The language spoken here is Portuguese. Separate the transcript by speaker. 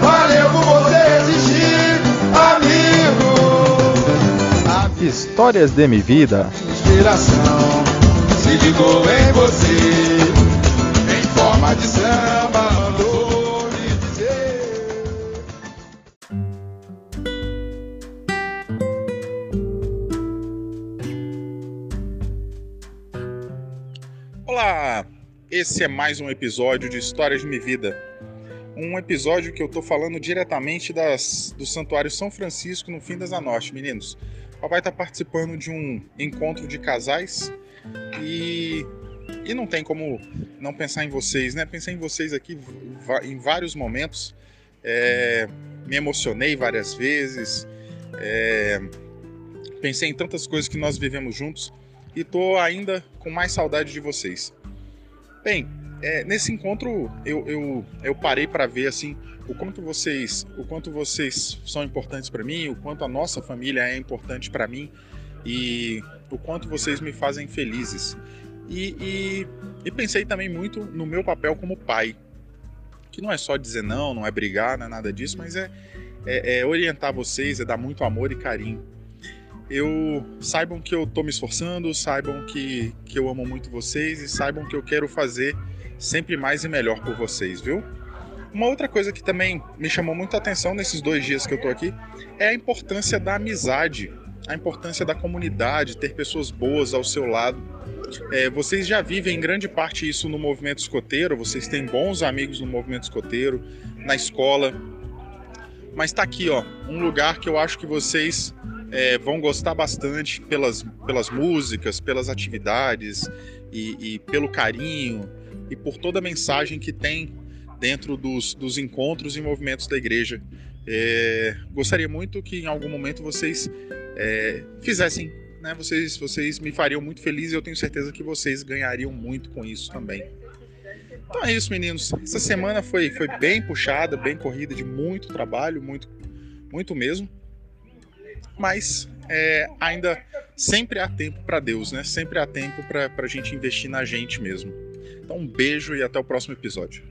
Speaker 1: Valeu por você existir, amigo.
Speaker 2: Histórias de minha vida.
Speaker 1: Inspiração se ligou em você. Em forma de samba.
Speaker 3: Olá! Esse é mais um episódio de Histórias de Minha Vida. Um episódio que eu tô falando diretamente das, do Santuário São Francisco no Fim das Anorte, meninos. O papai tá participando de um encontro de casais e, e não tem como não pensar em vocês, né? Pensei em vocês aqui em vários momentos. É, me emocionei várias vezes. é, pensei em tantas coisas que nós vivemos juntos e tô ainda com mais saudade de vocês. Bem, é, nesse encontro eu, eu, eu parei para ver assim o quanto vocês o quanto vocês são importantes para mim, o quanto a nossa família é importante para mim e o quanto vocês me fazem felizes. E, e, e pensei também muito no meu papel como pai, que não é só dizer não, não é brigar, não é nada disso, mas é, é, é orientar vocês, é dar muito amor e carinho eu saibam que eu tô me esforçando, saibam que, que eu amo muito vocês e saibam que eu quero fazer sempre mais e melhor por vocês, viu? Uma outra coisa que também me chamou muita atenção nesses dois dias que eu tô aqui é a importância da amizade, a importância da comunidade, ter pessoas boas ao seu lado. É, vocês já vivem em grande parte isso no movimento escoteiro, vocês têm bons amigos no movimento escoteiro, na escola. Mas tá aqui, ó, um lugar que eu acho que vocês é, vão gostar bastante pelas, pelas músicas, pelas atividades e, e pelo carinho e por toda a mensagem que tem dentro dos, dos encontros e movimentos da igreja. É, gostaria muito que em algum momento vocês é, fizessem, né? Vocês, vocês me fariam muito feliz e eu tenho certeza que vocês ganhariam muito com isso também. Então é isso, meninos. Essa semana foi, foi bem puxada, bem corrida, de muito trabalho, muito, muito mesmo mas é, ainda sempre há tempo para Deus, né? Sempre há tempo para a gente investir na gente mesmo. Então, um beijo e até o próximo episódio.